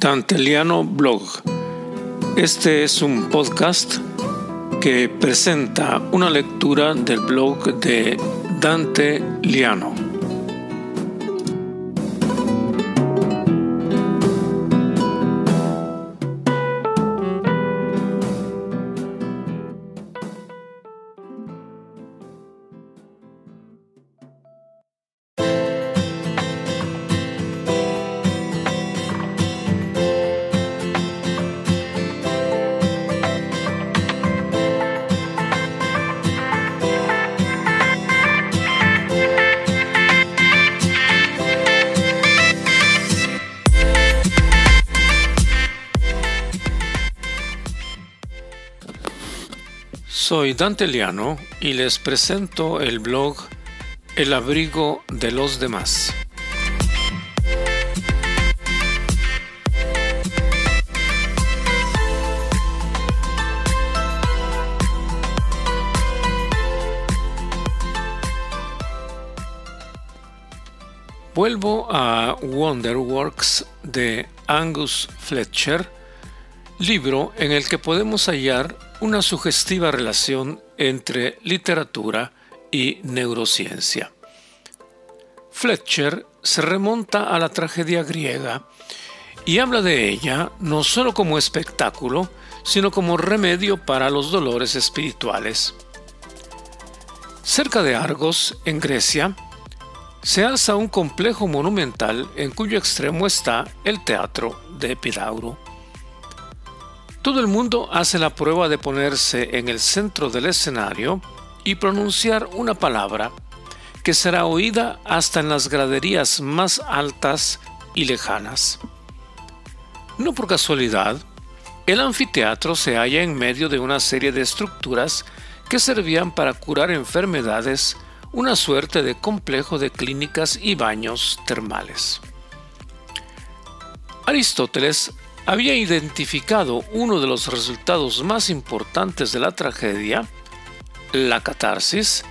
Danteliano Blog. Este es un podcast que presenta una lectura del blog de Dante Liano. Soy Dante Liano y les presento el blog El abrigo de los demás. Vuelvo a Wonderworks de Angus Fletcher, libro en el que podemos hallar una sugestiva relación entre literatura y neurociencia. Fletcher se remonta a la tragedia griega y habla de ella no solo como espectáculo, sino como remedio para los dolores espirituales. Cerca de Argos, en Grecia, se alza un complejo monumental en cuyo extremo está el teatro de Epidauro. Todo el mundo hace la prueba de ponerse en el centro del escenario y pronunciar una palabra que será oída hasta en las graderías más altas y lejanas. No por casualidad, el anfiteatro se halla en medio de una serie de estructuras que servían para curar enfermedades, una suerte de complejo de clínicas y baños termales. Aristóteles había identificado uno de los resultados más importantes de la tragedia, la catarsis,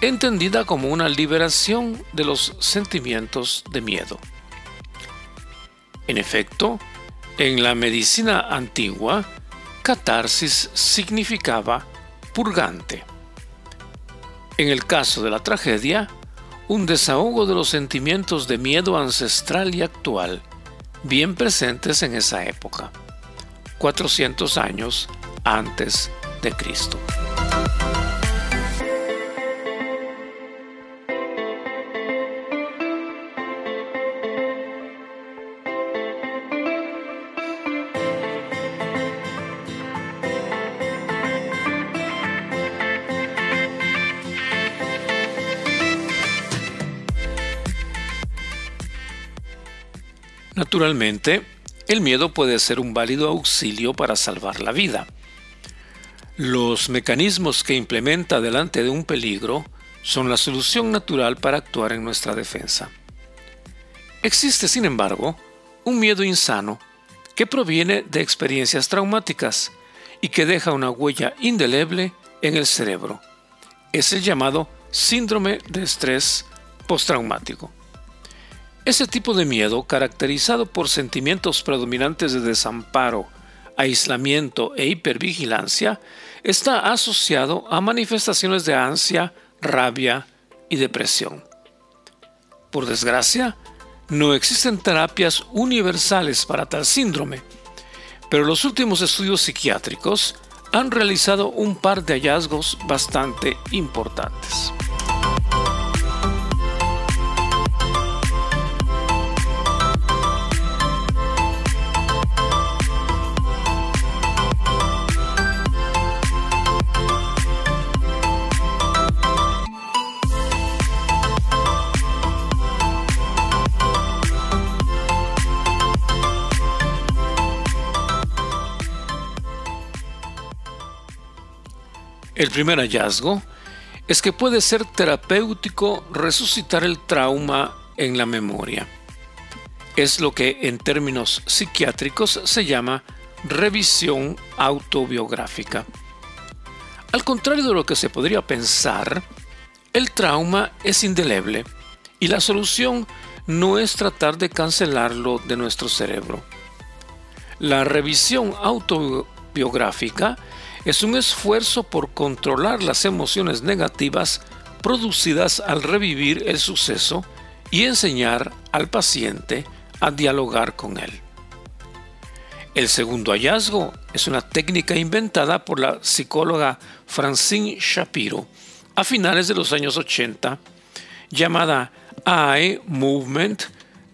entendida como una liberación de los sentimientos de miedo. En efecto, en la medicina antigua, catarsis significaba purgante. En el caso de la tragedia, un desahogo de los sentimientos de miedo ancestral y actual, bien presentes en esa época, 400 años antes de Cristo. Naturalmente, el miedo puede ser un válido auxilio para salvar la vida. Los mecanismos que implementa delante de un peligro son la solución natural para actuar en nuestra defensa. Existe, sin embargo, un miedo insano que proviene de experiencias traumáticas y que deja una huella indeleble en el cerebro. Es el llamado síndrome de estrés postraumático. Ese tipo de miedo, caracterizado por sentimientos predominantes de desamparo, aislamiento e hipervigilancia, está asociado a manifestaciones de ansia, rabia y depresión. Por desgracia, no existen terapias universales para tal síndrome, pero los últimos estudios psiquiátricos han realizado un par de hallazgos bastante importantes. El primer hallazgo es que puede ser terapéutico resucitar el trauma en la memoria. Es lo que en términos psiquiátricos se llama revisión autobiográfica. Al contrario de lo que se podría pensar, el trauma es indeleble y la solución no es tratar de cancelarlo de nuestro cerebro. La revisión autobiográfica es un esfuerzo por controlar las emociones negativas producidas al revivir el suceso y enseñar al paciente a dialogar con él. El segundo hallazgo es una técnica inventada por la psicóloga Francine Shapiro a finales de los años 80 llamada Eye Movement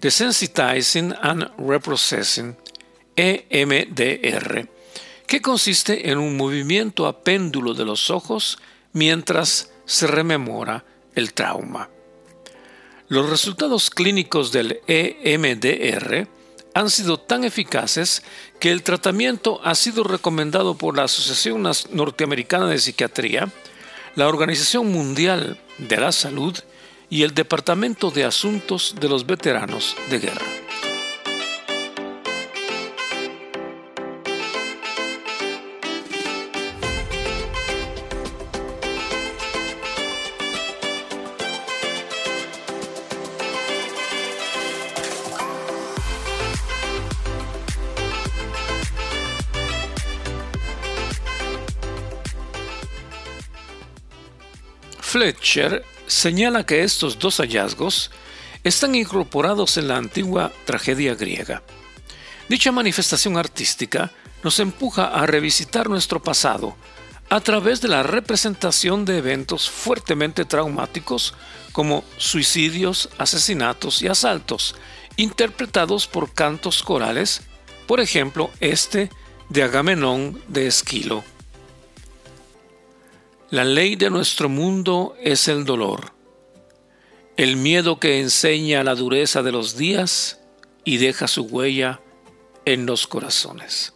Desensitizing and Reprocessing EMDR, que consiste en un movimiento a péndulo de los ojos mientras se rememora el trauma. Los resultados clínicos del EMDR han sido tan eficaces que el tratamiento ha sido recomendado por la Asociación Norteamericana de Psiquiatría, la Organización Mundial de la Salud y el Departamento de Asuntos de los Veteranos de Guerra. Fletcher señala que estos dos hallazgos están incorporados en la antigua tragedia griega. Dicha manifestación artística nos empuja a revisitar nuestro pasado a través de la representación de eventos fuertemente traumáticos como suicidios, asesinatos y asaltos, interpretados por cantos corales, por ejemplo este de Agamenón de Esquilo. La ley de nuestro mundo es el dolor, el miedo que enseña la dureza de los días y deja su huella en los corazones.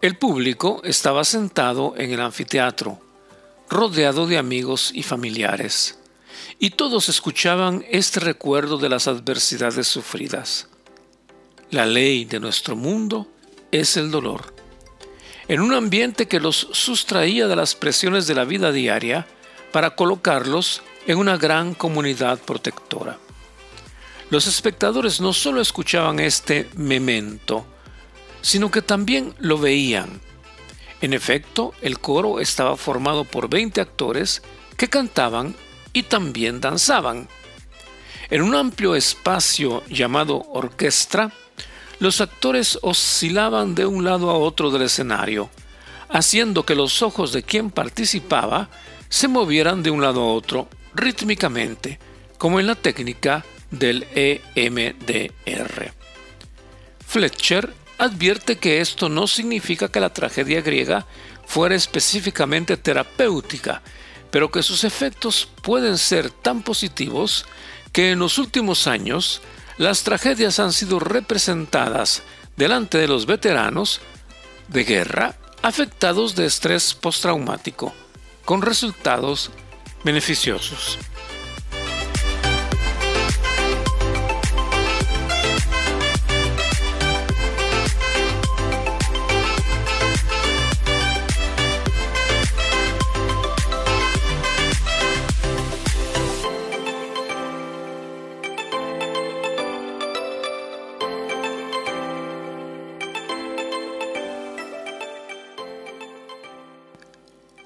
El público estaba sentado en el anfiteatro, rodeado de amigos y familiares, y todos escuchaban este recuerdo de las adversidades sufridas. La ley de nuestro mundo es el dolor en un ambiente que los sustraía de las presiones de la vida diaria para colocarlos en una gran comunidad protectora. Los espectadores no solo escuchaban este memento, sino que también lo veían. En efecto, el coro estaba formado por 20 actores que cantaban y también danzaban. En un amplio espacio llamado orquesta, los actores oscilaban de un lado a otro del escenario, haciendo que los ojos de quien participaba se movieran de un lado a otro rítmicamente, como en la técnica del EMDR. Fletcher advierte que esto no significa que la tragedia griega fuera específicamente terapéutica, pero que sus efectos pueden ser tan positivos que en los últimos años las tragedias han sido representadas delante de los veteranos de guerra afectados de estrés postraumático, con resultados beneficiosos.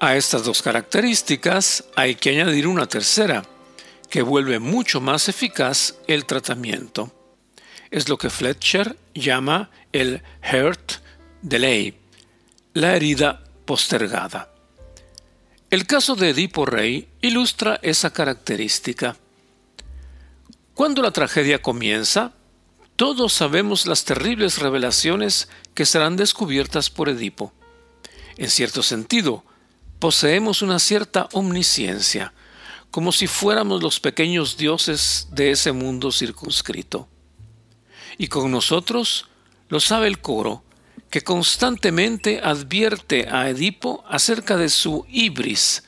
A estas dos características hay que añadir una tercera, que vuelve mucho más eficaz el tratamiento. Es lo que Fletcher llama el hurt delay, la herida postergada. El caso de Edipo Rey ilustra esa característica. Cuando la tragedia comienza, todos sabemos las terribles revelaciones que serán descubiertas por Edipo. En cierto sentido, poseemos una cierta omnisciencia, como si fuéramos los pequeños dioses de ese mundo circunscrito. Y con nosotros lo sabe el coro, que constantemente advierte a Edipo acerca de su ibris,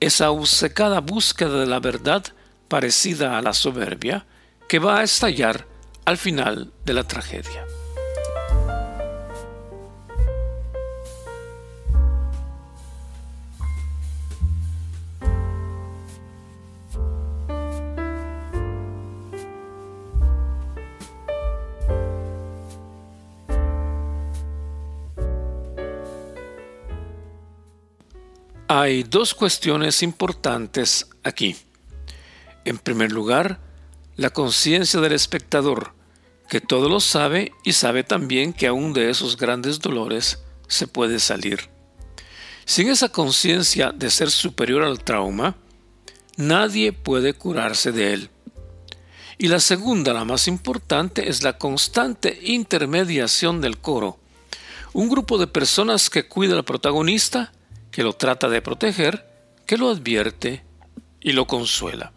esa obcecada búsqueda de la verdad parecida a la soberbia, que va a estallar al final de la tragedia. Hay dos cuestiones importantes aquí. En primer lugar, la conciencia del espectador, que todo lo sabe y sabe también que aún de esos grandes dolores se puede salir. Sin esa conciencia de ser superior al trauma, nadie puede curarse de él. Y la segunda, la más importante, es la constante intermediación del coro. Un grupo de personas que cuida al protagonista que lo trata de proteger, que lo advierte y lo consuela.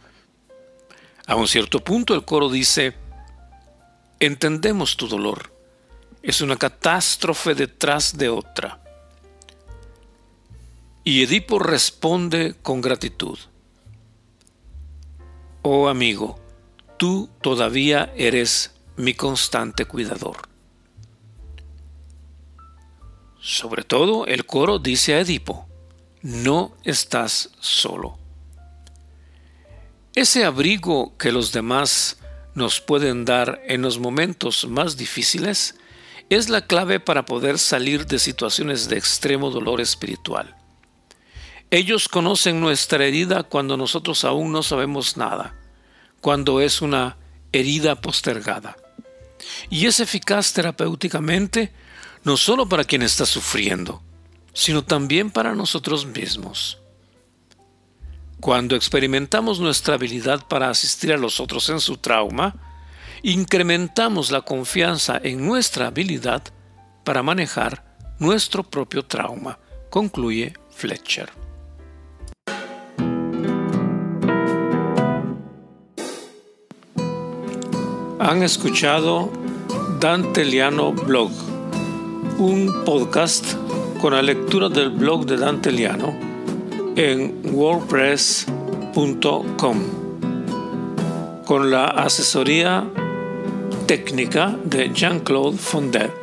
A un cierto punto el coro dice, entendemos tu dolor, es una catástrofe detrás de otra. Y Edipo responde con gratitud, oh amigo, tú todavía eres mi constante cuidador. Sobre todo el coro dice a Edipo, no estás solo. Ese abrigo que los demás nos pueden dar en los momentos más difíciles es la clave para poder salir de situaciones de extremo dolor espiritual. Ellos conocen nuestra herida cuando nosotros aún no sabemos nada, cuando es una herida postergada. Y es eficaz terapéuticamente no solo para quien está sufriendo, sino también para nosotros mismos. Cuando experimentamos nuestra habilidad para asistir a los otros en su trauma, incrementamos la confianza en nuestra habilidad para manejar nuestro propio trauma, concluye Fletcher. Han escuchado Dante Liano Blog un podcast con la lectura del blog de Dante Liano en wordpress.com con la asesoría técnica de Jean-Claude Fondet.